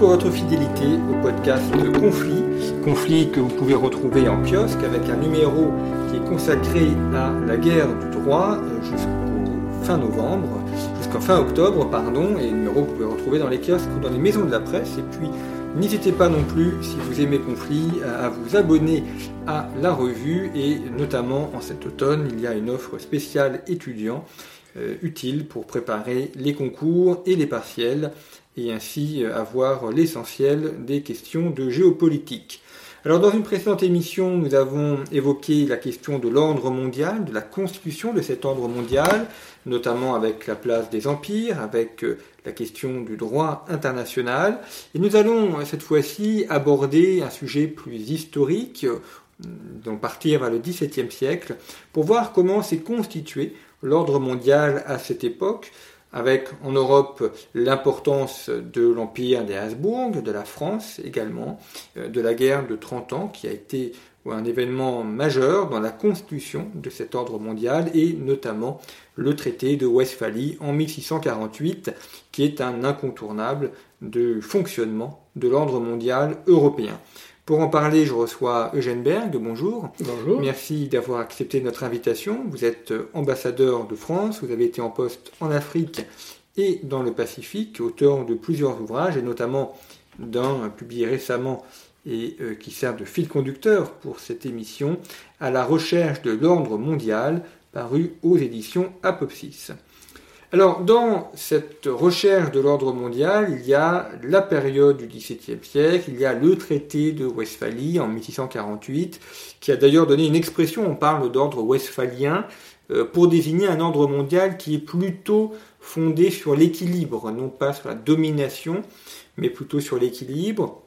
Pour votre fidélité au podcast Conflit. Conflit que vous pouvez retrouver en kiosque avec un numéro qui est consacré à la guerre du droit euh, jusqu'au fin novembre, jusqu'en fin octobre, pardon, et numéro que vous pouvez retrouver dans les kiosques ou dans les maisons de la presse. Et puis, n'hésitez pas non plus, si vous aimez Conflit, à vous abonner à la revue et notamment en cet automne, il y a une offre spéciale étudiant euh, utile pour préparer les concours et les partiels et ainsi euh, avoir l'essentiel des questions de géopolitique. Alors dans une précédente émission, nous avons évoqué la question de l'ordre mondial, de la constitution de cet ordre mondial, notamment avec la place des empires, avec euh, la question du droit international. Et nous allons cette fois-ci aborder un sujet plus historique, euh, donc partir vers le XVIIe siècle, pour voir comment s'est constitué l'ordre mondial à cette époque, avec en Europe l'importance de l'empire des Habsbourg, de la France également, euh, de la guerre de 30 ans qui a été un événement majeur dans la constitution de cet ordre mondial et notamment le traité de Westphalie en 1648 qui est un incontournable de fonctionnement de l'ordre mondial européen. Pour en parler, je reçois Eugène Berg. Bonjour. Bonjour. Merci d'avoir accepté notre invitation. Vous êtes ambassadeur de France, vous avez été en poste en Afrique et dans le Pacifique, auteur de plusieurs ouvrages et notamment d'un publié récemment et euh, qui sert de fil conducteur pour cette émission, à la recherche de l'ordre mondial, paru aux éditions Apopsis. Alors, dans cette recherche de l'ordre mondial, il y a la période du XVIIe siècle, il y a le traité de Westphalie en 1648, qui a d'ailleurs donné une expression, on parle d'ordre westphalien, euh, pour désigner un ordre mondial qui est plutôt fondé sur l'équilibre, non pas sur la domination, mais plutôt sur l'équilibre.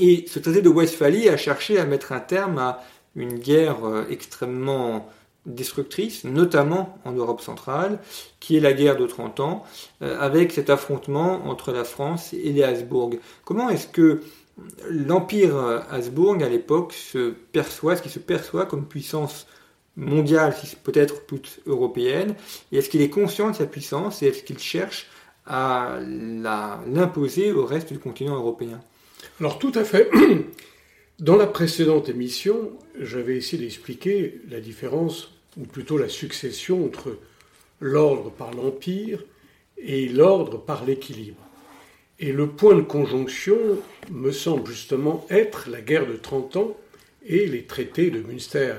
Et ce traité de Westphalie a cherché à mettre un terme à une guerre euh, extrêmement destructrice, notamment en Europe centrale, qui est la guerre de 30 ans, euh, avec cet affrontement entre la France et les Habsbourg. Comment est-ce que l'empire Habsbourg à l'époque se perçoit, ce qui se perçoit comme puissance mondiale, peut-être toute européenne, et est-ce qu'il est conscient de sa puissance et est-ce qu'il cherche à l'imposer au reste du continent européen? Alors tout à fait. Dans la précédente émission, j'avais essayé d'expliquer la différence, ou plutôt la succession entre l'ordre par l'empire et l'ordre par l'équilibre. Et le point de conjonction me semble justement être la guerre de 30 ans et les traités de Münster,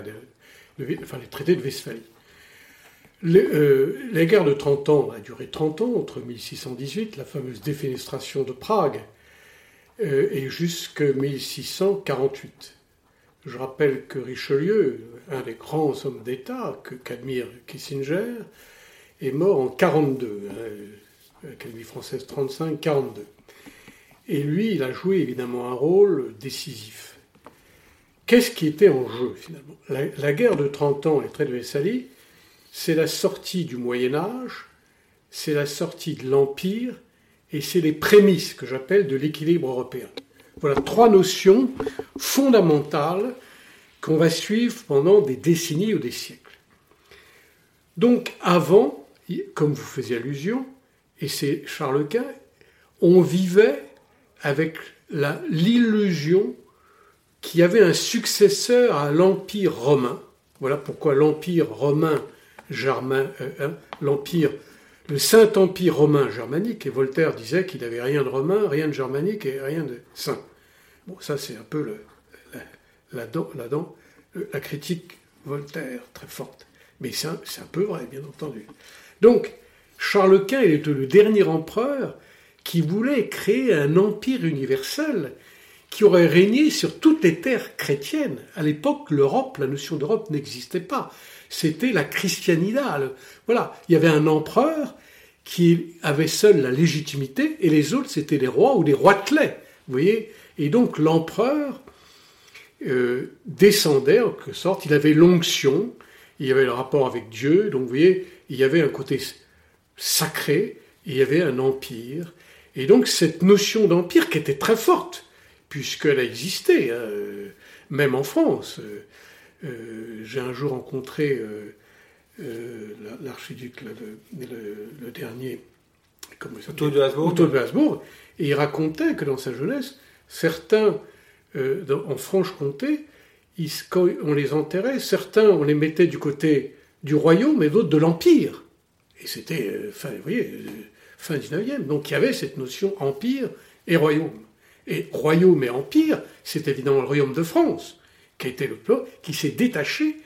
enfin les traités de Westphalie. Euh, la guerre de 30 ans a duré 30 ans, entre 1618, la fameuse défenestration de Prague, euh, et jusqu'à 1648. Je rappelle que Richelieu, un des grands hommes d'État qu'admire Kissinger, est mort en 42, hein, Académie française 35-42. Et lui, il a joué évidemment un rôle décisif. Qu'est-ce qui était en jeu finalement? La, guerre de 30 ans, les traits de Westphalie, c'est la sortie du Moyen Âge, c'est la sortie de l'Empire, et c'est les prémices que j'appelle de l'équilibre européen. Voilà trois notions fondamentales qu'on va suivre pendant des décennies ou des siècles. Donc avant, comme vous faisiez allusion, et c'est Charles Quint, on vivait avec l'illusion qu'il y avait un successeur à l'Empire romain. Voilà pourquoi l'Empire romain germain, euh, hein, l'Empire le Saint-Empire romain germanique, et Voltaire disait qu'il n'avait rien de romain, rien de germanique et rien de saint. Bon, ça c'est un peu la, la, critique Voltaire, très forte. Mais c'est un, peu vrai, bien entendu. Donc, Charles Quint était le dernier empereur qui voulait créer un empire universel qui aurait régné sur toutes les terres chrétiennes. À l'époque, l'Europe, la notion d'Europe n'existait pas. C'était la christianida. Voilà, il y avait un empereur qui avait seul la légitimité et les autres c'était des rois ou des roitelets. Vous voyez Et donc l'empereur euh, descendait en quelque sorte, il avait l'onction, il y avait le rapport avec Dieu, donc vous voyez, il y avait un côté sacré, il y avait un empire. Et donc cette notion d'empire qui était très forte, puisqu'elle a existé, hein, même en France. Euh, j'ai un jour rencontré euh, euh, l'archiduc, le, dernier. Otto de Habsbourg. Et il racontait que dans sa jeunesse, certains euh, en Franche-Comté, on les enterrait, certains on les mettait du côté du royaume et d'autres de l'empire. Et c'était euh, fin, vous voyez, euh, fin 19e. Donc il y avait cette notion empire et royaume. Et royaume et empire, c'est évidemment le royaume de France, qui s'est détaché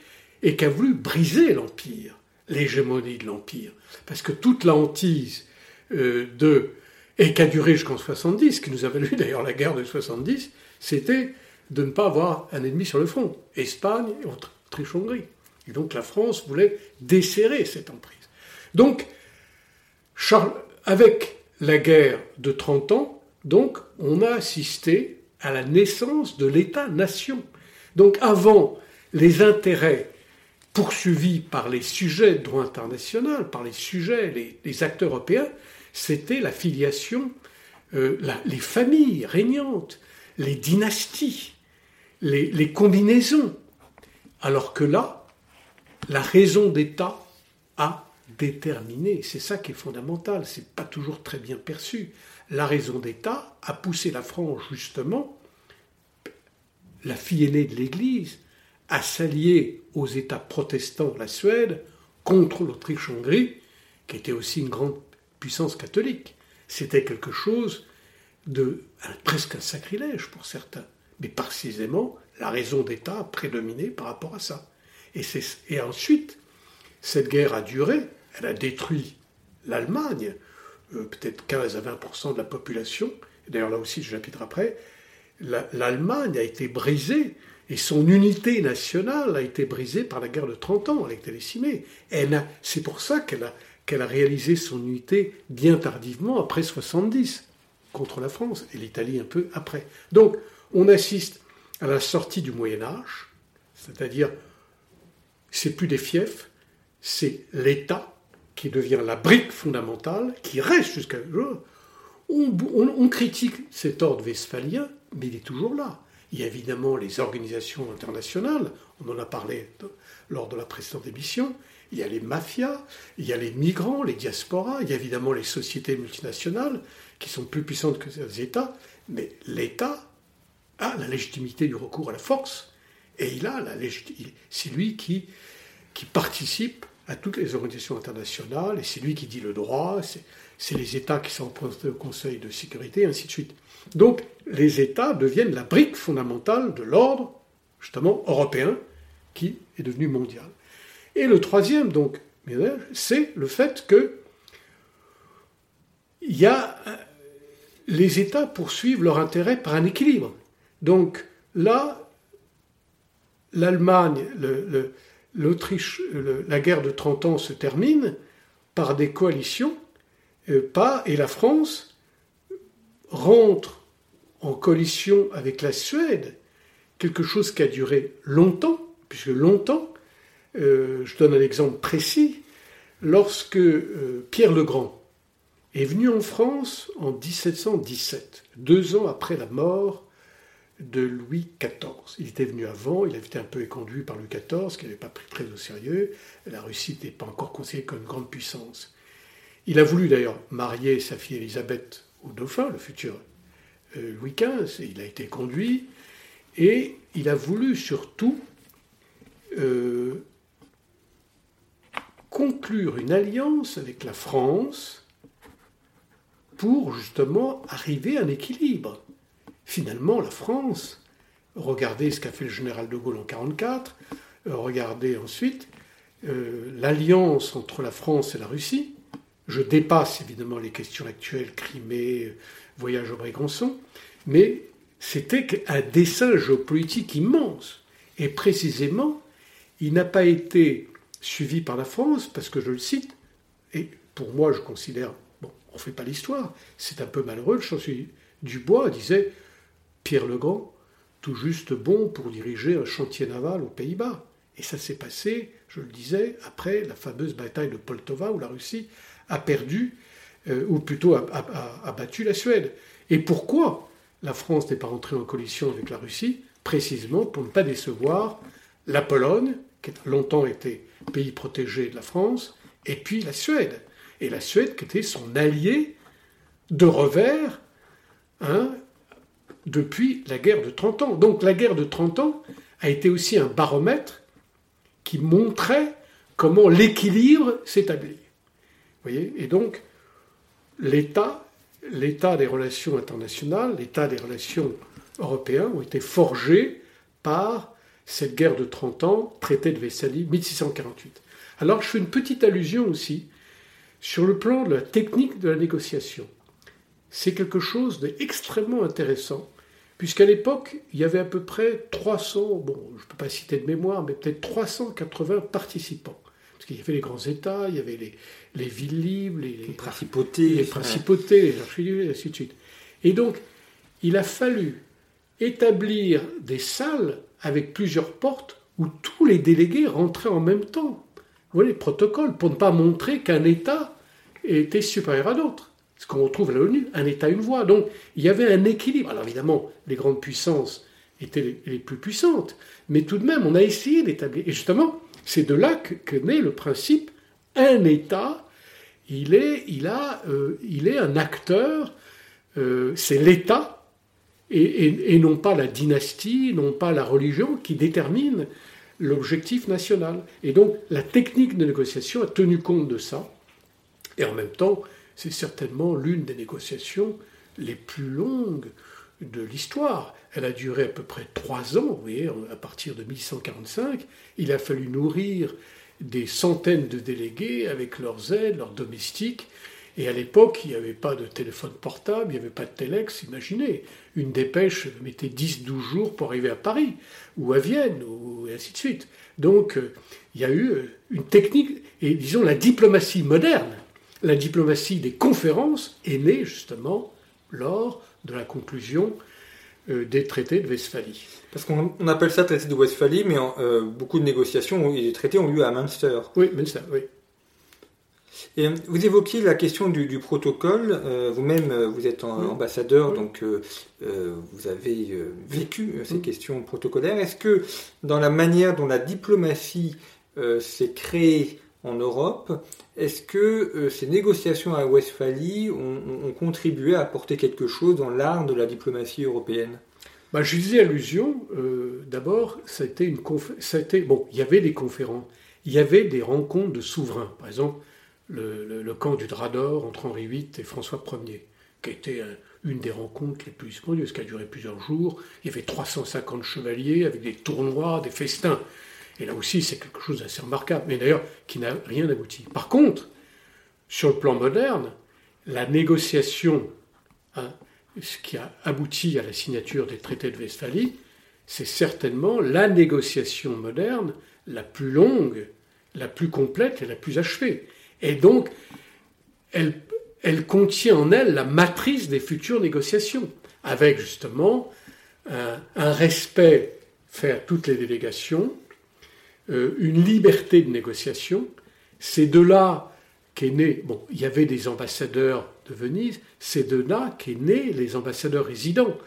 et qui a voulu briser l'empire, l'hégémonie de l'empire. Parce que toute la hantise de et qui a duré jusqu'en 70, qui nous a valu d'ailleurs la guerre de 70, c'était de ne pas avoir un ennemi sur le front. Espagne Autriche-Hongrie. Et donc la France voulait desserrer cette emprise. Donc, Charles, avec la guerre de 30 ans, donc, on a assisté à la naissance de l'État-nation. Donc, avant les intérêts poursuivis par les sujets de droit international, par les sujets, les acteurs européens, c'était la filiation, euh, les familles régnantes, les dynasties, les, combinaisons. Alors que là, la raison d'État a déterminé. C'est ça qui est fondamental, c'est pas toujours très bien perçu. La raison d'État a poussé la France justement, la fille aînée de l'Église, à s'allier aux États protestants, la Suède, contre l'Autriche-Hongrie, qui était aussi une grande puissance catholique. C'était quelque chose de presque un sacrilège pour certains. Mais précisément, la raison d'État a prédominé par rapport à ça. Et, et ensuite, cette guerre a duré, elle a détruit l'Allemagne, euh, peut-être 15 à 20% de la population. D'ailleurs, là aussi, je chapitre après. L'Allemagne a été brisée et son unité nationale a été brisée par la guerre de 30 ans. Elle a été décimée. C'est pour ça qu'elle a, qu'elle a réalisé son unité bien tardivement, après 70, contre la France, et l'Italie un peu après. Donc, on assiste à la sortie du Moyen Âge, c'est-à-dire, c'est plus des fiefs, c'est l'État qui devient la brique fondamentale, qui reste jusqu'à on, on, on, critique cet ordre westphalien, mais il est toujours là. Il y a évidemment les organisations internationales, on en a parlé lors de la précédente émission, il y a les mafias, il y a les migrants, les diasporas, il y a évidemment les sociétés multinationales qui sont plus puissantes que les États, mais l'État a la légitimité du recours à la force et il a la c'est lui qui, participe à toutes les organisations internationales et c'est lui qui dit le droit, c'est les États qui sont au Conseil de sécurité, et ainsi de suite. Donc les États deviennent la brique fondamentale de l'ordre, justement, européen, qui est devenu mondial. Et le troisième, donc, c'est le fait que a, les États poursuivent leur intérêt par un équilibre. Donc là, l'Allemagne, l'Autriche, la guerre de 30 ans se termine par des coalitions, euh, pas, et la France rentre en coalition avec la Suède, quelque chose qui a duré longtemps, puisque longtemps, euh, je donne un exemple précis. Lorsque euh, Pierre le Grand est venu en France en 1717, deux ans après la mort de Louis XIV. Il était venu avant, il avait été un peu éconduit par Louis XIV, qui n'avait pas pris très au sérieux. La Russie n'était pas encore considérée comme une grande puissance. Il a voulu d'ailleurs marier sa fille Élisabeth au dauphin, le futur euh, Louis XV, et il a été conduit. Et il a voulu surtout conclure une alliance avec la France pour justement arriver à un équilibre. Finalement, la France, regardez ce qu'a fait le général de Gaulle en 1944, euh, regardez ensuite euh, l'alliance entre la France et la Russie. Je dépasse évidemment les questions actuelles, Crimée, voyage au Brégançon, mais c'était un dessin géopolitique immense. Et précisément, il n'a pas été suivi par la France, parce que je le cite, et pour moi je considère, bon, on ne fait pas l'histoire, c'est un peu malheureux, le chancelier Dubois disait Pierre le Grand, tout juste bon pour diriger un chantier naval aux Pays-Bas. Et ça s'est passé, je le disais, après la fameuse bataille de Poltova où la Russie a perdu, euh, ou plutôt a, battu la Suède. Et pourquoi la France n'est pas rentrée en coalition avec la Russie? Précisément pour ne pas décevoir la Pologne, qui a longtemps été pays protégé de la France, et puis la Suède. Et la Suède qui était son allié de revers hein, depuis la guerre de 30 ans. Donc la guerre de 30 ans a été aussi un baromètre qui montrait comment l'équilibre s'établit. voyez? Et donc, l'État, l'état des relations internationales, l'état des relations européennes ont été forgés par cette guerre de 30 ans, traité de Westphalie, 1648. Alors, je fais une petite allusion aussi sur le plan de la technique de la négociation. C'est quelque chose d'extrêmement intéressant puisqu'à l'époque, il y avait à peu près 300, bon, je ne peux pas citer de mémoire, mais peut-être 380 participants. Parce qu'il y avait les grands États, il y avait les, villes libres, les, principautés, les principautés, les et ainsi de suite. Et donc, il a fallu établir des salles avec plusieurs portes où tous les délégués rentraient en même temps. Vous voyez, les protocoles, pour ne pas montrer qu'un État était supérieur à d'autres ce qu'on retrouve à l'ONU, un État, une voix. Donc il y avait un équilibre. Alors évidemment, les grandes puissances étaient les, plus puissantes, mais tout de même, on a essayé d'établir. Et justement, c'est de là que, naît le principe un État, il est, il a, euh, il est un acteur, euh, c'est l'État, et, non pas la dynastie, non pas la religion qui détermine l'objectif national. Et donc la technique de négociation a tenu compte de ça, et en même temps, c'est certainement l'une des négociations les plus longues de l'histoire. Elle a duré à peu près trois ans, vous voyez, à partir de 1145. Il a fallu nourrir des centaines de délégués avec leurs aides, leurs domestiques. Et à l'époque, il n'y avait pas de téléphone portable, il n'y avait pas de téléx. Imaginez, une dépêche mettait 10-12 jours pour arriver à Paris, ou à Vienne, ou ainsi de suite. Donc, euh, il y a eu euh, une technique, et disons la diplomatie moderne la diplomatie des conférences est née justement lors de la conclusion euh, des traités de Westphalie. Parce qu'on appelle ça traité de Westphalie, mais euh, beaucoup de négociations et des traités ont lieu à Münster. Oui, Münster, oui. Et euh, vous évoquiez la question du, protocole. Vous-même, vous êtes ambassadeur, donc vous avez vécu ces questions protocolaires. Est-ce que dans la manière dont la diplomatie s'est créée en Europe. Est-ce que euh, ces négociations à Westphalie ont, contribué à apporter quelque chose dans l'art de la diplomatie européenne? Bah, Je disais allusion. Euh, d'abord, ça a été une ça bon. Il y avait des conférences, il y avait des rencontres de souverains. Par exemple, le, camp du Drap d'Or entre Henri VIII et François Ier, qui a été une des rencontres les plus splendeuses, qui a duré plusieurs jours. Il y avait 350 chevaliers avec des tournois, des festins. Et là aussi, c'est quelque chose d'assez remarquable, mais d'ailleurs qui n'a rien abouti. Par contre, sur le plan moderne, la négociation, hein, ce qui a abouti à la signature des traités de Westphalie, c'est certainement la négociation moderne la plus longue, la plus complète et la plus achevée. Et donc, elle, contient en elle la matrice des futures négociations, avec justement un, un respect faire toutes les délégations, euh, une liberté de négociation. C'est de là qu'est né, bon, il y avait des ambassadeurs de Venise, c'est de là qu'est né les ambassadeurs résidents,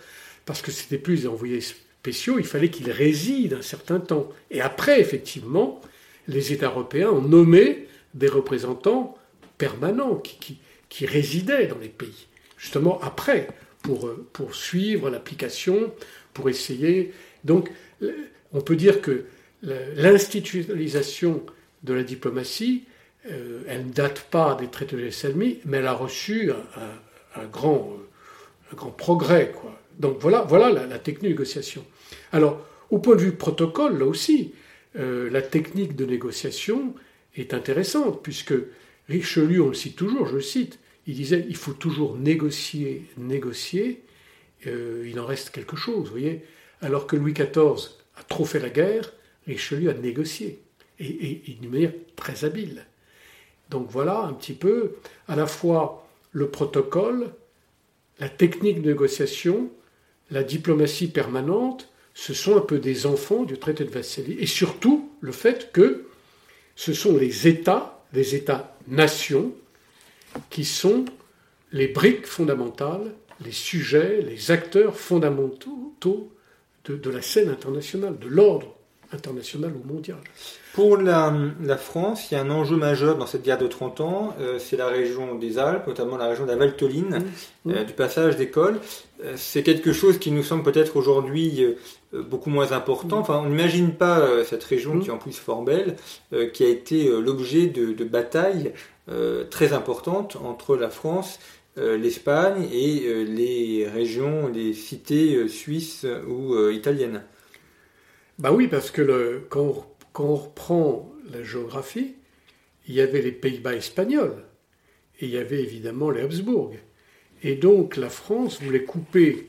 parce que c'était plus des envoyés spéciaux, il fallait qu'ils résident un certain temps. Et après, effectivement, les États européens ont nommé des représentants permanents qui, résidaient dans les pays, justement après, pour, pour suivre l'application, pour essayer. Donc, on peut dire que l'institutionnalisation de la diplomatie, euh, elle ne date pas des traités de Salmi, mais elle a reçu un, grand, un grand progrès. Quoi. Donc voilà, voilà la, technique de négociation. Alors, au point de vue protocole, là aussi, euh, la technique de négociation est intéressante, puisque Richelieu, on le cite toujours, je le cite, il disait il faut toujours négocier, négocier, euh, il en reste quelque chose, vous voyez. Alors que Louis XIV a trop fait la guerre, Richelieu a négocié, et, d'une manière très habile. Donc voilà un petit peu à la fois le protocole, la technique de négociation, la diplomatie permanente, ce sont un peu des enfants du traité de Vassili, et surtout le fait que ce sont les États, les États-nations, qui sont les briques fondamentales, les sujets, les acteurs fondamentaux de, de la scène internationale, de l'ordre international ou mondial. Pour la, France, il y a un enjeu majeur dans cette guerre de 30 ans, euh, c'est la région des Alpes, notamment la région de la Valtoline, mmh. euh, du passage d'école. Euh, c'est quelque chose qui nous semble peut-être aujourd'hui beaucoup moins important. Mmh. Enfin, on n'imagine pas cette région mmh. qui est en plus fort belle, qui a été l'objet de, de, batailles très importantes entre la France l'Espagne et les régions, les cités suisses ou italiennes. Bah oui, parce que le, quand, on, reprend la géographie, il y avait les Pays-Bas espagnols et il y avait évidemment les Habsbourg. Et donc la France voulait couper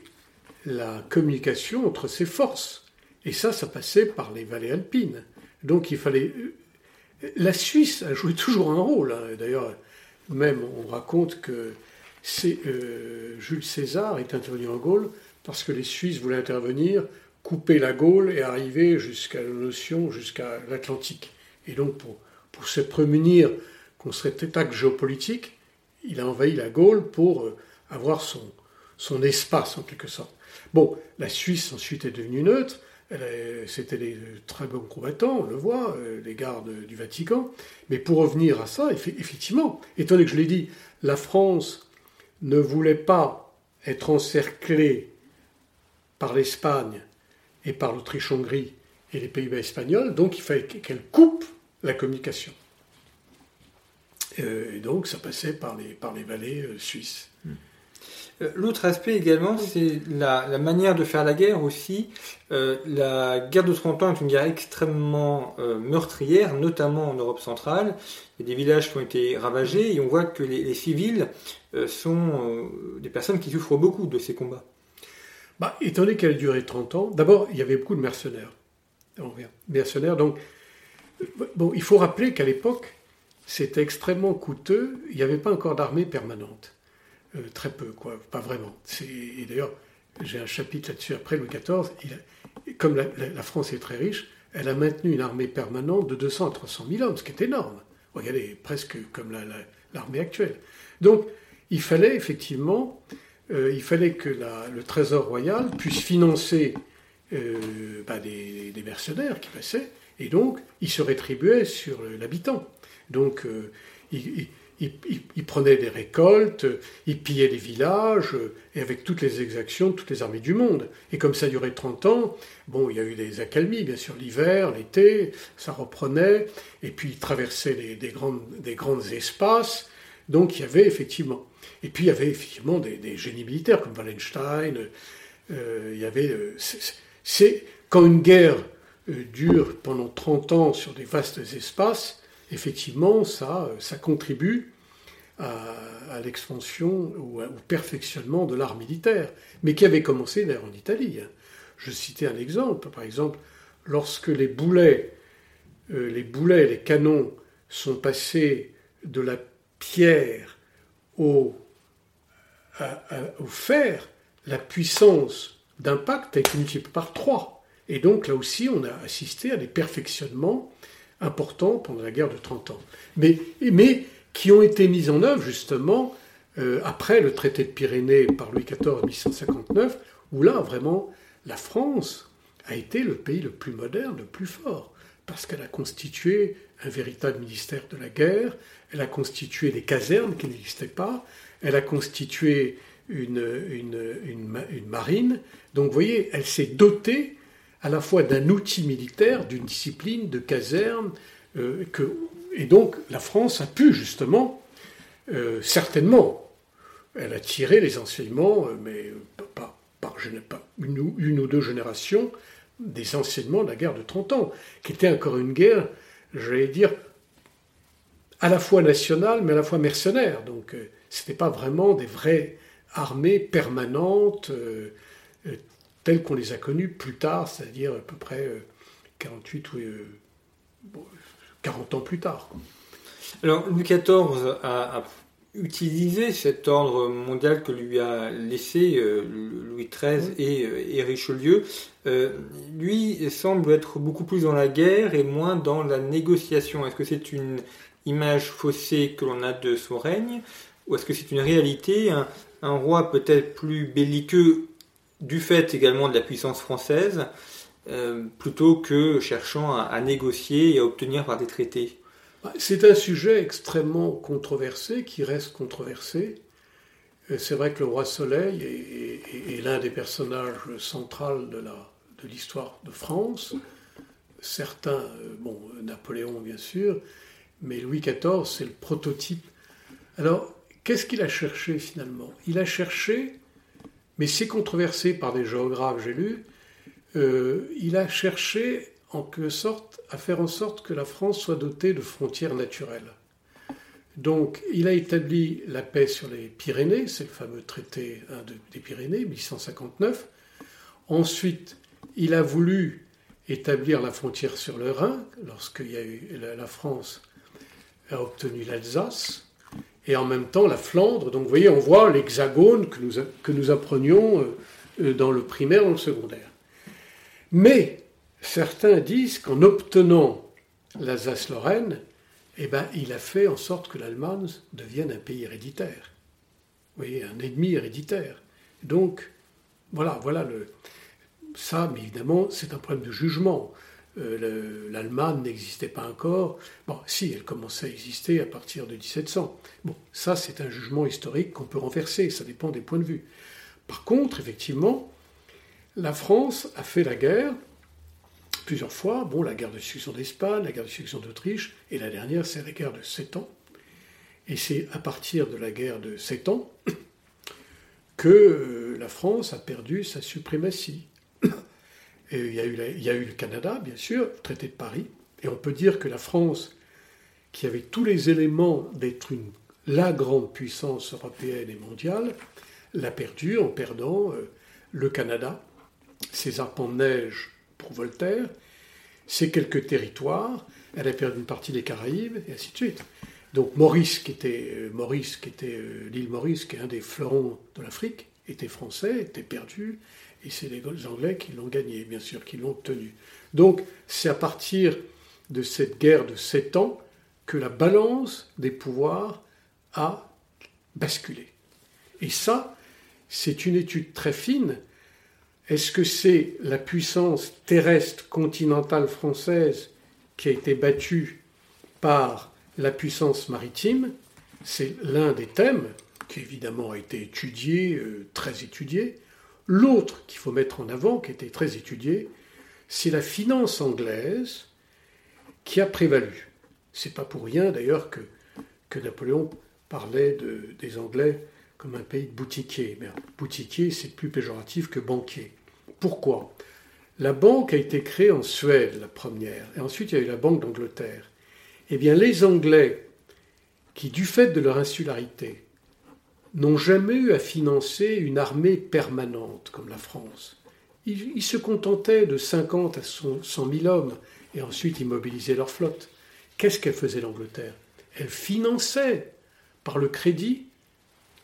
la communication entre ses forces. Et ça, ça passait par les vallées alpines. Donc il fallait. Euh, la Suisse a joué toujours un rôle. Hein. D'ailleurs, même on raconte que euh, Jules César est intervenu en Gaule parce que les Suisses voulaient intervenir couper la Gaule et arriver jusqu'à notion, jusqu'à l'Atlantique. Et donc, pour, se prémunir qu'on serait attaque géopolitique, il a envahi la Gaule pour euh, avoir son espace, en quelque sorte. Bon, la Suisse ensuite est devenue neutre. C'était des très bons combattants, on le voit, euh, les gardes du Vatican. Mais pour revenir à ça, effectivement, étant donné que je l'ai dit, la France ne voulait pas être encerclée par l'Espagne et par l'Autriche-Hongrie et les Pays-Bas espagnols, donc il fallait qu'elle coupe la communication. Euh, et donc ça passait par les, par les vallées euh, suisses. Euh, l'autre aspect également, c'est la, manière de faire la guerre aussi. la guerre de 30 ans est une guerre extrêmement meurtrière, notamment en Europe centrale. Il y a des villages qui ont été ravagés et on voit que les civils sont des personnes qui souffrent beaucoup de ces combats bah, Étant donné qu'elle a duré 30 ans, d'abord, il y avait beaucoup de mercenaires. Mercenaires, donc, bon, il faut rappeler qu'à l'époque, c'était extrêmement coûteux. Il n'y avait pas encore d'armée permanente. Euh, très peu, quoi, pas vraiment. Et d'ailleurs, j'ai un chapitre là-dessus après, Louis XIV. comme la, France est très riche, elle a maintenu une armée permanente de 200 à 300 000 hommes, ce qui est énorme. Regardez, presque comme l'armée actuelle. Donc, il fallait effectivement euh, il fallait que le Trésor royal puisse financer euh, bah, des, mercenaires qui passaient, et donc il se rétribuait sur l'habitant. Donc euh, il, prenait des récoltes, il pillait des villages, et avec toutes les exactions toutes les armées du monde. Et comme ça durait 30 ans, bon, il y a eu des accalmies, bien sûr, l'hiver, l'été, ça reprenait, et puis il traversait des, grandes, des grands espaces, donc il y avait effectivement et puis il y avait effectivement des, génies militaires comme Wallenstein. Euh, il y avait. Euh, c'est quand une guerre euh, dure pendant 30 ans sur des vastes espaces, effectivement, ça, ça contribue à, l'expansion ou au perfectionnement de l'art militaire, mais qui avait commencé d'ailleurs en Italie. Hein. Je citais un exemple, par exemple, lorsque les boulets, les boulets, les canons sont passés de la pierre au au fer, la puissance d'impact a été multipliée par 3. Et donc là aussi, on a assisté à des perfectionnements importants pendant la guerre de 30 ans. Mais, mais qui ont été mis en œuvre justement euh, après le traité de Pyrénées par Louis XIV en 1859, où là, vraiment, la France a été le pays le plus moderne, le plus fort, parce qu'elle a constitué un véritable ministère de la guerre, elle a constitué des casernes qui n'existaient pas, elle a constitué une, une, marine. Donc vous voyez, elle s'est dotée à la fois d'un outil militaire, d'une discipline, de caserne, euh, que, et donc la France a pu justement, euh, certainement, elle a tiré les enseignements, euh, mais pas, par, une, une, ou deux générations, des enseignements de la guerre de 30 ans, qui était encore une guerre, j'allais dire, à la fois nationale, mais à la fois mercenaire. Donc ce n'était pas vraiment des vraies armées permanentes euh, euh, telles qu'on les a connues plus tard, c'est-à-dire à peu près 48 euh, ou 40 ans plus tard. Alors Louis XIV a, utilisé cet ordre mondial que lui a laissé Louis XIII et, Richelieu. lui semble être beaucoup plus dans la guerre et moins dans la négociation. Est-ce que c'est une image faussée que l'on a de son règne ou est-ce que c'est une réalité, un, roi peut-être plus belliqueux du fait également de la puissance française plutôt que cherchant à, négocier et à obtenir par des traités bah, C'est un sujet extrêmement controversé, qui reste controversé. C'est vrai que le roi Soleil est, l'un des personnages centraux de l'histoire de, de France. Certains, bon, Napoléon bien sûr, mais Louis XIV, c'est le prototype. Alors, qu'est-ce qu'il a cherché finalement? Il a cherché, mais c'est controversé par des géographes, j'ai lu, euh, il a cherché en quelque sorte à faire en sorte que la France soit dotée de frontières naturelles. Donc, il a établi la paix sur les Pyrénées, c'est le fameux traité des Pyrénées, 1859. Ensuite, il a voulu établir la frontière sur le Rhin, lorsqu'il la France a obtenu l'Alsace et en même temps la Flandre. Donc vous voyez, on voit l'hexagone que nous, que nous apprenions euh, euh, dans le primaire, dans le secondaire. Mais certains disent qu'en obtenant l'Alsace-Lorraine, eh ben, il a fait en sorte que l'Allemagne devienne un pays héréditaire. Vous voyez, un ennemi héréditaire. Donc, voilà, voilà le. Ça, mais évidemment, c'est un problème de jugement. Euh, L'Allemagne n'existait pas encore. Bon, si, elle commençait à exister à partir de 1700. Bon, ça, c'est un jugement historique qu'on peut renverser, ça dépend des points de vue. Par contre, effectivement, la France a fait la guerre plusieurs fois. Bon, la guerre de succession d'Espagne, la guerre de succession d'Autriche, et la dernière, c'est la guerre de Sept Ans. Et c'est à partir de la guerre de Sept Ans que euh, la France a perdu sa suprématie il, y a eu le Canada, bien sûr, le traité de Paris. Et on peut dire que la France, qui avait tous les éléments d'être la grande puissance européenne et mondiale, l'a perdu en perdant euh, le Canada, ses arpents de neige pour Voltaire, ses quelques territoires, elle a perdu une partie des Caraïbes, et ainsi de suite. Donc Maurice, qui était, euh, Maurice, qui était euh, l'île Maurice, qui est un des fleurons de l'Afrique, était français, était perdu, et c'est les Anglais qui l'ont gagné, bien sûr, qui l'ont obtenu. Donc c'est à partir de cette guerre de sept ans que la balance des pouvoirs a basculé. Et ça, c'est une étude très fine. Est-ce que c'est la puissance terrestre continentale française qui a été battue par la puissance maritime? C'est l'un des thèmes qui évidemment a été étudié, euh, très étudié. L'autre qu'il faut mettre en avant, qui était très étudié, c'est la finance anglaise qui a prévalu. C'est pas pour rien d'ailleurs que, Napoléon parlait de, des Anglais comme un pays de boutiquiers. Mais boutiquier, c'est plus péjoratif que banquier. Pourquoi? La banque a été créée en Suède, la première, et ensuite il y a eu la Banque d'Angleterre. Eh bien, les Anglais, qui du fait de leur insularité, n'ont jamais eu à financer une armée permanente comme la France. Ils, se contentaient de 50 à 100 000 hommes et ensuite ils mobilisaient leur flotte. Qu'est-ce qu'elle faisait l'Angleterre? Elle finançait par le crédit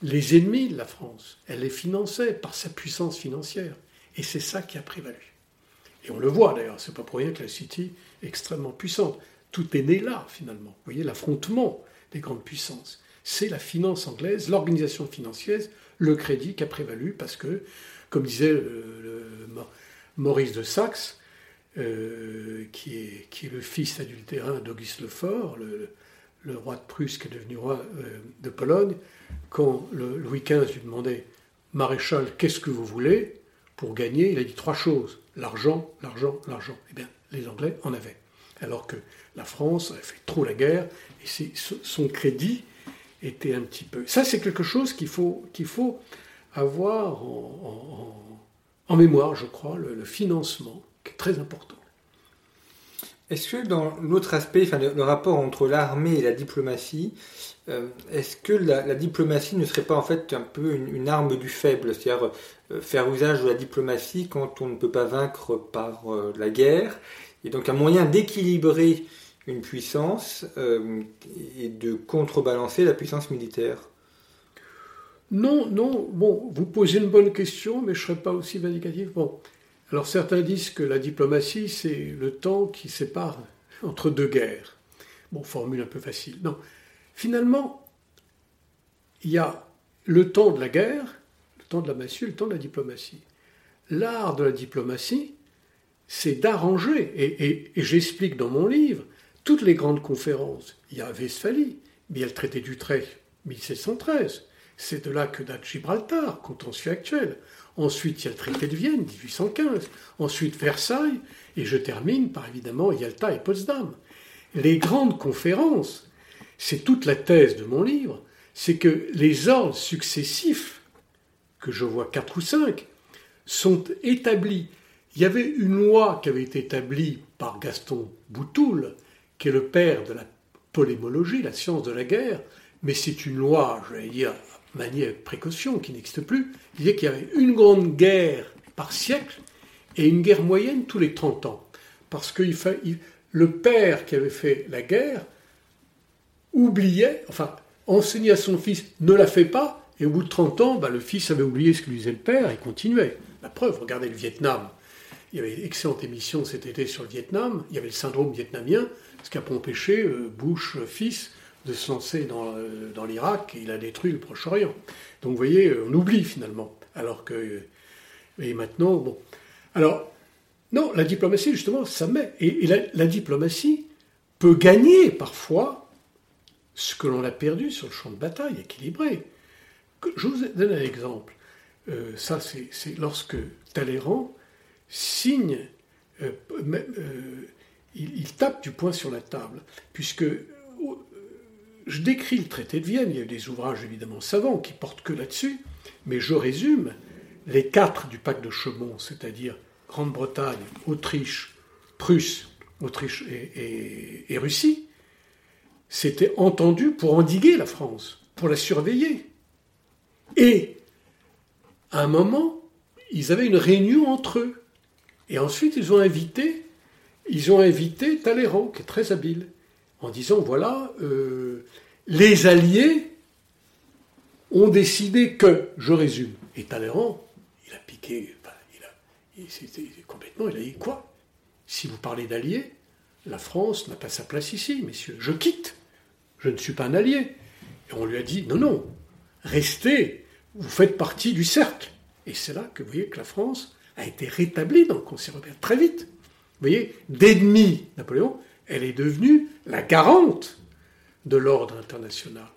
les ennemis de la France. Elle les finançait par sa puissance financière. Et c'est ça qui a prévalu. Et on le voit d'ailleurs, c'est pas pour rien que la City est extrêmement puissante. Tout est né là finalement. Vous voyez l'affrontement des grandes puissances c'est la finance anglaise, l'organisation financière, le crédit qui a prévalu parce que, comme disait Maurice de Saxe, euh, qui, est, qui, est, le fils adultérin d'Auguste Lefort, le, le, roi de Prusse qui est devenu roi euh, de Pologne, quand Louis XV lui demandait Maréchal, qu'est-ce que vous voulez pour gagner Il a dit trois choses l'argent, l'argent, l'argent. Eh bien, les Anglais en avaient. Alors que la France avait fait trop la guerre et c'est son crédit était un petit peu. Ça, c'est quelque chose qu'il faut, qu'il faut avoir en, mémoire, je crois, le, financement, qui est très important. Est-ce que dans l'autre aspect, enfin, le, rapport entre l'armée et la diplomatie, euh, est-ce que la, diplomatie ne serait pas en fait un peu une, arme du faible, c'est-à-dire euh, faire usage de la diplomatie quand on ne peut pas vaincre par euh, la guerre, et donc un moyen d'équilibrer une puissance euh, et de contrebalancer la puissance militaire Non, non. Bon, vous posez une bonne question, mais je ne serais pas aussi vindicatif. Bon, alors certains disent que la diplomatie, c'est le temps qui sépare entre deux guerres. Bon, formule un peu facile. Non. Finalement, il y a le temps de la guerre, le temps de la massue, le temps de la diplomatie. L'art de la diplomatie, c'est d'arranger, et, j'explique dans mon livre, toutes les grandes conférences. Il y a Westphalie, mais il y a le traité d'Utrecht, 1713. C'est de là que date Gibraltar, contentieux actuel. Ensuite, il y a le traité de Vienne, 1815. Ensuite, Versailles. Et je termine par évidemment Yalta et Potsdam. Les grandes conférences, c'est toute la thèse de mon livre, c'est que les ordres successifs, que je vois quatre ou cinq, sont établis. Il y avait une loi qui avait été établie par Gaston Boutoul, qui est le père de la polémologie, la science de la guerre, mais c'est une loi, je vais dire, maniée avec précaution, qui n'existe plus. Il disait qu'il y avait une grande guerre par siècle et une guerre moyenne tous les 30 ans. Parce que le père qui avait fait la guerre oubliait, enfin, enseignait à son fils ne la fait pas, et au bout de 30 ans, bah, le fils avait oublié ce que lui disait le père et continuait. La preuve, regardez le Vietnam. Il y avait une excellente émission cet été sur le Vietnam. Il y avait le syndrome vietnamien, ce qui a empêché euh, Bush, fils, de se lancer euh, dans, l'Irak il a détruit le Proche-Orient. Donc vous voyez, on oublie finalement. Alors que. Et maintenant, bon. Alors, non, la diplomatie, justement, ça met. Et, la, diplomatie peut gagner parfois ce que l'on a perdu sur le champ de bataille équilibré. Je vous donne un exemple. Euh, ça, c'est lorsque Talleyrand signe, il, tape du poing sur la table, puisque je décris le traité de Vienne, il y a des ouvrages évidemment savants qui portent que là-dessus, mais je résume les quatre du pacte de Chaumont, c'est-à-dire Grande-Bretagne, Autriche, Prusse, Autriche et, Russie, c'était entendu pour endiguer la France, pour la surveiller. Et à un moment, ils avaient une réunion entre eux. Et ensuite, ils ont invité, ils ont invité Talleyrand, qui est très habile, en disant voilà, euh, les Alliés ont décidé que, je résume, et Talleyrand, il a piqué c'était complètement, il a dit quoi? Si vous parlez d'alliés, la France n'a pas sa place ici, messieurs. Je quitte. Je ne suis pas un allié. Et on lui a dit non, non, restez, vous faites partie du cercle. Et c'est là que vous voyez que la France a été rétablie dans le Conseil européen très vite. Vous voyez, d'ennemi Napoléon, elle est devenue la garante de l'ordre international.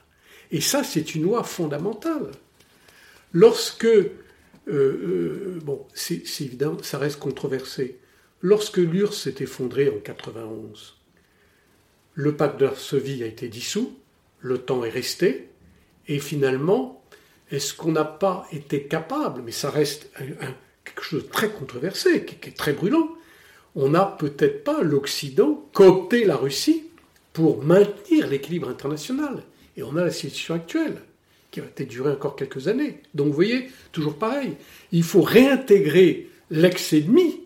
Et ça, c'est une loi fondamentale. Lorsque euh, euh, bon, c'est évident, ça reste controversé. Lorsque l'URSS s'est effondrée en 91, le pacte de Varsovie a été dissous, le temps est resté, et finalement, est-ce qu'on n'a pas été capable, mais ça reste quelque chose de très controversé, qui, est très brûlant, on n'a peut-être pas l'Occident coopté la Russie pour maintenir l'équilibre international. Et on a la situation actuelle qui va peut-être durer encore quelques années. Donc vous voyez, toujours pareil, il faut réintégrer l'ex-ennemi,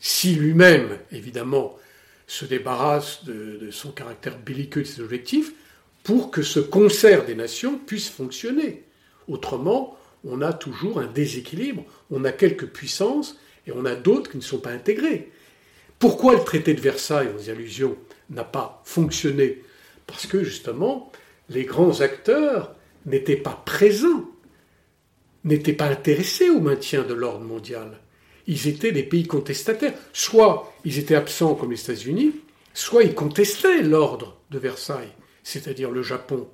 si lui-même, évidemment, se débarrasse de, son caractère belliqueux de ses objectifs, pour que ce concert des nations puisse fonctionner. Autrement, on a toujours un déséquilibre, on a quelques puissances et on a d'autres qui ne sont pas intégrées. Pourquoi le traité de Versailles, aux allusions, n'a pas fonctionné? Parce que justement, les grands acteurs n'étaient pas présents, n'étaient pas intéressés au maintien de l'ordre mondial. Ils étaient des pays contestataires. Soit ils étaient absents comme les États-Unis, soit ils contestaient l'ordre de Versailles, c'est-à-dire le Japon,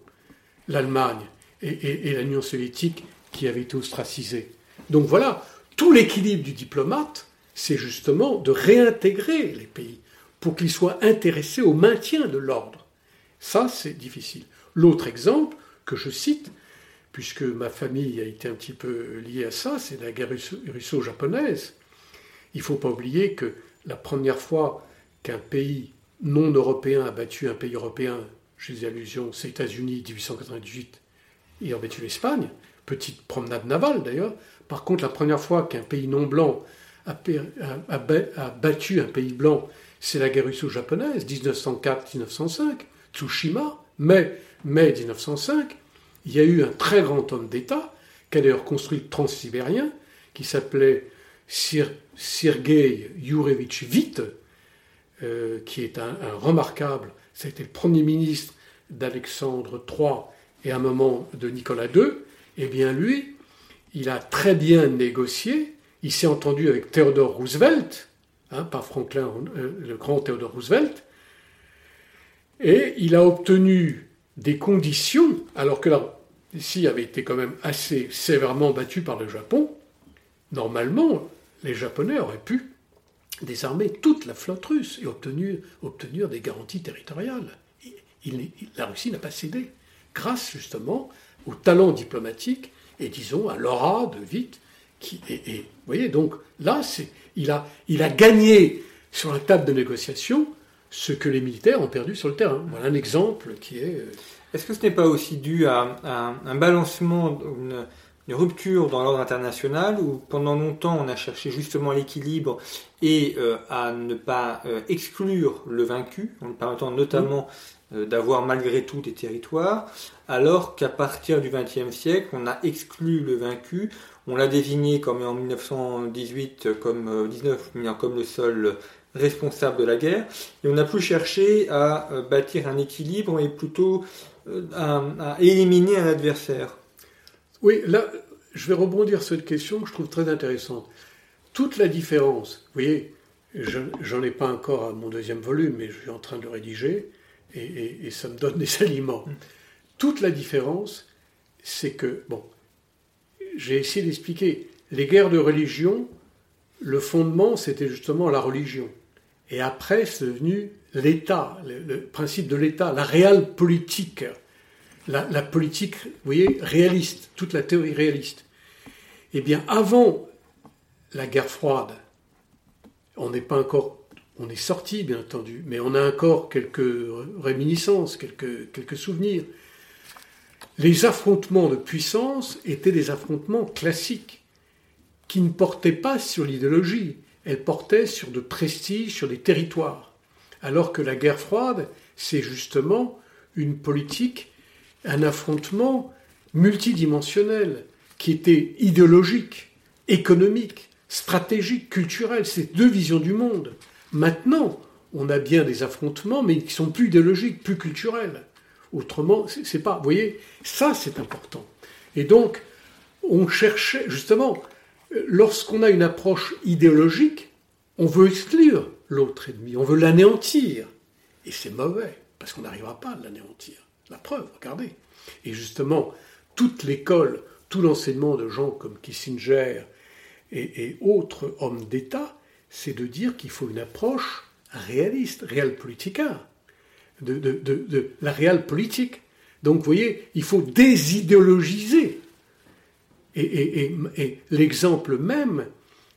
l'Allemagne et, et l'Union soviétique qui avaient été ostracisés. Donc voilà, tout l'équilibre du diplomate, c'est justement de réintégrer les pays pour qu'ils soient intéressés au maintien de l'ordre. Ça, c'est difficile. L'autre exemple que je cite, puisque ma famille a été un petit peu liée à ça, c'est la guerre russo-japonaise. Il ne faut pas oublier que la première fois qu'un pays non européen a battu un pays européen, j'ai des allusions, c'est États-Unis 1898, ils ont battu l'Espagne, petite promenade navale d'ailleurs. Par contre, la première fois qu'un pays non blanc a, battu un pays blanc, c'est la guerre russo-japonaise, 1904-1905, Tsushima, mai, mai 1905, il y a eu un très grand homme d'État, qui a d'ailleurs construit le transsibérien, qui s'appelait Sergei Yurevich Witt, euh, qui est un, remarquable, c'était le premier ministre d'Alexandre III et à un moment de Nicolas II, eh bien lui, il a très bien négocié, il s'est entendu avec Theodore Roosevelt, hein, par Franklin, euh, le grand Theodore Roosevelt. Et il a obtenu des conditions, alors que la Russie avait été quand même assez sévèrement battue par le Japon. Normalement, les Japonais auraient pu désarmer toute la flotte russe et obtenir, obtenir des garanties territoriales. la Russie n'a pas cédé, grâce justement au talent diplomatique et disons à l'aura de Witt. Qui, et, vous voyez, donc là, il a, il a gagné sur la table de négociation ce que les militaires ont perdu sur le terrain. Voilà un exemple qui est. Euh, Est-ce que ce n'est pas aussi dû à, un balancement, une, une rupture dans l'ordre international où pendant longtemps on a cherché justement l'équilibre et euh, à ne pas euh, exclure le vaincu, en permettant notamment euh, d'avoir malgré tout des territoires, alors qu'à partir du XXe siècle on a exclu le vaincu, on l'a désigné comme en 1918 comme 19 comme le seul responsable de la guerre. Et on a plus cherché à bâtir un équilibre et plutôt à éliminer un adversaire. Oui, là, je vais rebondir sur cette question que je trouve très intéressante. Toute la différence, vous voyez, j'en ai pas encore à mon deuxième volume, mais je suis en train de le rédiger, et, ça me donne des aliments. Toute la différence, c'est que, bon, j'ai essayé d'expliquer, les guerres de religion, le fondement, c'était justement la religion. Et après, c'est devenu l'État, le, principe de l'État, la réelle politique la, politique, vous voyez, réaliste, toute la théorie réaliste. Eh bien, avant la guerre froide, on n'est pas encore, on est sorti, bien entendu, mais on a encore quelques réminiscences, quelques, quelques souvenirs. Les affrontements de puissance étaient des affrontements classiques, qui ne portaient pas sur l'idéologie, elles portaient sur de prestige, sur des territoires. Alors que la guerre froide, c'est justement une politique un affrontement multidimensionnel qui était idéologique, économique, stratégique, culturel. C'est deux visions du monde. Maintenant, on a bien des affrontements, mais qui sont plus idéologiques, plus culturels. Autrement, c'est pas. Vous voyez, ça c'est important. Et donc, on cherchait justement, lorsqu'on a une approche idéologique, on veut exclure l'autre ennemi, on veut l'anéantir. Et c'est mauvais, parce qu'on n'arrivera pas à l'anéantir. La preuve, regardez. Et justement, toute l'école, tout l'enseignement de gens comme Kissinger et, autres hommes d'État, c'est de dire qu'il faut une approche réaliste, réel politica, de, de, la réelle politique. Donc, vous voyez, il faut désidéologiser. Et, l'exemple même,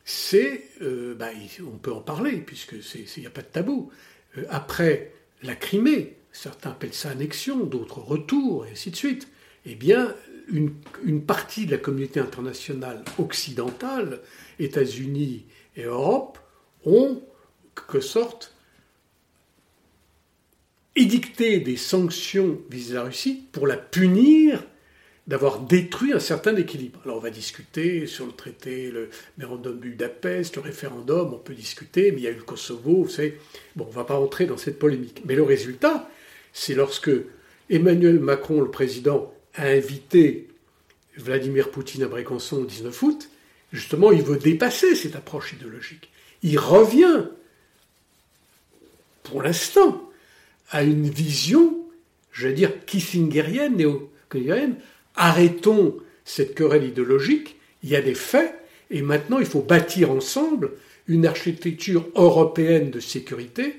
c'est, euh, bah, on peut en parler, puisque il n'y a pas de tabou. Euh, après la Crimée, certains appellent ça annexion, d'autres retour, et ainsi de suite, eh bien, une, partie de la communauté internationale occidentale, États-Unis et Europe, ont, que sorte, édicté des sanctions vis à la Russie pour la punir d'avoir détruit un certain équilibre. Alors on va discuter sur le traité, le mémorandum de Budapest, le référendum, on peut discuter, mais il y a eu le Kosovo, vous savez. Bon, on ne va pas rentrer dans cette polémique. Mais le résultat, c'est lorsque Emmanuel Macron, le président, a invité Vladimir Poutine à Brécançon le 19 août, justement, il veut dépasser cette approche idéologique. Il revient, pour l'instant, à une vision, je vais dire, kissingerienne, néo Arrêtons cette querelle idéologique, il y a des faits, et maintenant il faut bâtir ensemble une architecture européenne de sécurité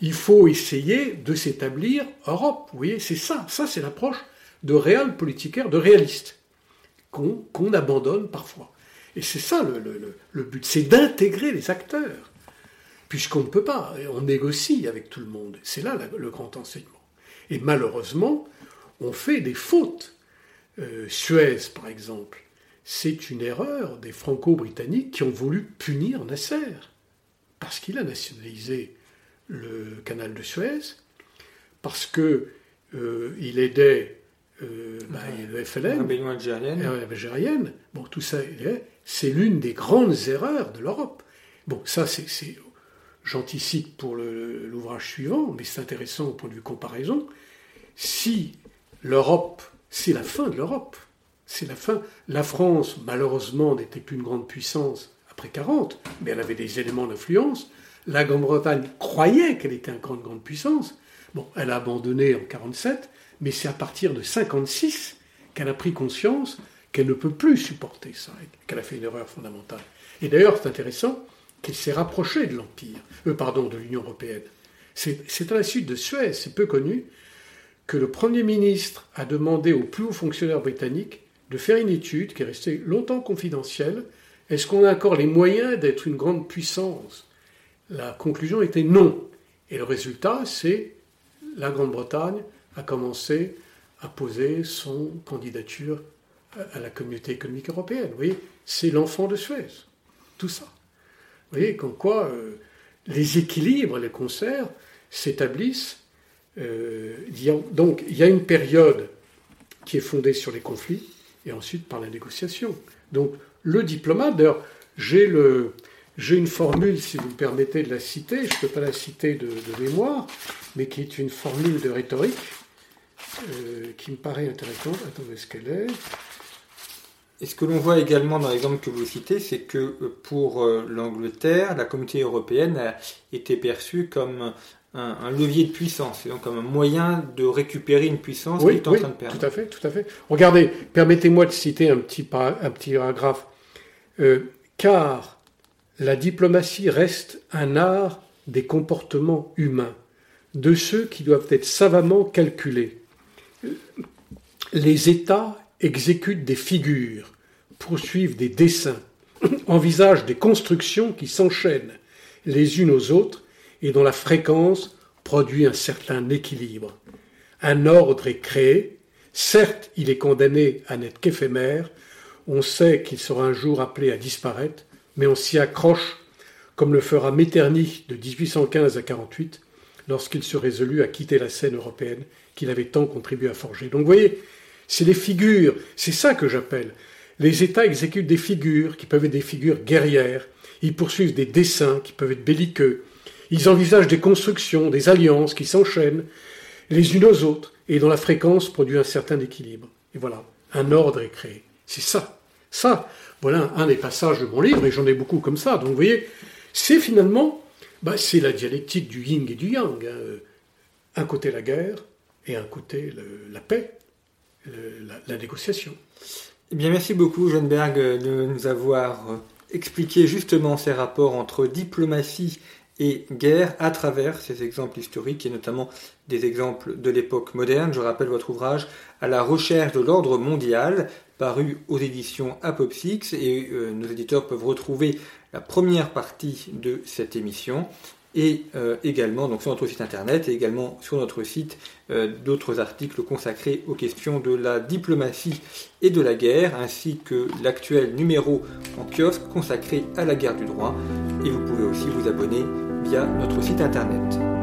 il faut essayer de s'établir Europe. Vous voyez, c'est ça. Ça, c'est l'approche de réel de réaliste, qu'on abandonne parfois. Et c'est ça le, but, c'est d'intégrer les acteurs, puisqu'on ne peut pas, on négocie avec tout le monde. C'est là le grand enseignement. Et malheureusement, on fait des fautes. Euh, Suez, par exemple, c'est une erreur des Franco-Britanniques qui ont voulu punir Nasser, parce qu'il a nationalisé le canal de Suez, parce que euh, il aidait euh, bah, le FLN, algérienne. Bon, tout ça, c'est l'une des grandes erreurs de l'Europe. Bon, ça, c'est, j'anticipe pour l'ouvrage suivant, mais c'est intéressant au point de vue comparaison. Si l'Europe, c'est la fin de l'Europe, c'est la fin. La France, malheureusement, n'était plus une grande puissance après 40, mais elle avait des éléments d'influence. La Grande-Bretagne croyait qu'elle était une grande, grande puissance. Bon, elle a abandonné en 47, mais c'est à partir de 56 qu'elle a pris conscience qu'elle ne peut plus supporter ça, qu'elle a fait une erreur fondamentale. Et d'ailleurs, c'est intéressant qu'elle s'est rapprochée de l'Empire, euh, pardon, de l'Union européenne. C'est à la suite de Suez, c'est peu connu, que le Premier ministre a demandé aux plus hauts fonctionnaires britanniques de faire une étude qui est restée longtemps confidentielle. Est-ce qu'on a encore les moyens d'être une grande puissance? La conclusion était non. Et le résultat, c'est la Grande-Bretagne a commencé à poser son candidature à la communauté économique européenne. Vous voyez, c'est l'enfant de Suez, tout ça. Vous voyez, comme quoi euh, les équilibres, les concerts s'établissent. Euh, donc, il y a une période qui est fondée sur les conflits et ensuite par la négociation. Donc, le diplomate, d'ailleurs, j'ai le, j'ai une formule, si vous me permettez de la citer, je ne peux pas la citer de, mémoire, mais qui est une formule de rhétorique euh, qui me paraît intéressante. Attendez, ce qu'elle est? Et ce que l'on voit également dans l'exemple que vous citez, c'est que euh, pour euh, l'Angleterre, la communauté européenne a été perçue comme un, levier de puissance, donc comme un moyen de récupérer une puissance qui est en train de perdre. Tout à fait, tout à fait. Regardez, permettez-moi de citer un petit, un petit paragraphe. Car la diplomatie reste un art des comportements humains, de ceux qui doivent être savamment calculés. Les États exécutent des figures, poursuivent des dessins, envisagent des constructions qui s'enchaînent les unes aux autres et dont la fréquence produit un certain équilibre. Un ordre est créé, certes il est condamné à n'être qu'éphémère, on sait qu'il sera un jour appelé à disparaître, mais on s'y accroche, comme le fera Metternich de 1815 à 48, lorsqu'il se résolut à quitter la scène européenne qu'il avait tant contribué à forger. Donc vous voyez, c'est les figures, c'est ça que j'appelle. Les États exécutent des figures qui peuvent être des figures guerrières, ils poursuivent des dessins qui peuvent être belliqueux, ils envisagent des constructions, des alliances qui s'enchaînent les unes aux autres et dont la fréquence produit un certain équilibre. Et voilà, un ordre est créé. C'est ça. Ça, voilà un des passages de mon livre, et j'en ai beaucoup comme ça. Donc vous voyez, c'est finalement, bah, c'est la dialectique du yin et du yang. Hein. Un côté la guerre et un côté la paix, la, négociation. Eh bien, merci beaucoup, Schoenberg, de nous avoir expliqué justement ces rapports entre diplomatie et guerre à travers ces exemples historiques et notamment des exemples de l'époque moderne. Je rappelle votre ouvrage à la recherche de l'ordre mondial, paru aux éditions Apopsix, et euh, nos éditeurs peuvent retrouver la première partie de cette émission et euh, également donc sur notre site internet et également sur notre site euh, d'autres articles consacrés aux questions de la diplomatie et de la guerre ainsi que l'actuel numéro en kiosque consacré à la guerre du droit et vous pouvez aussi vous abonner via notre site internet.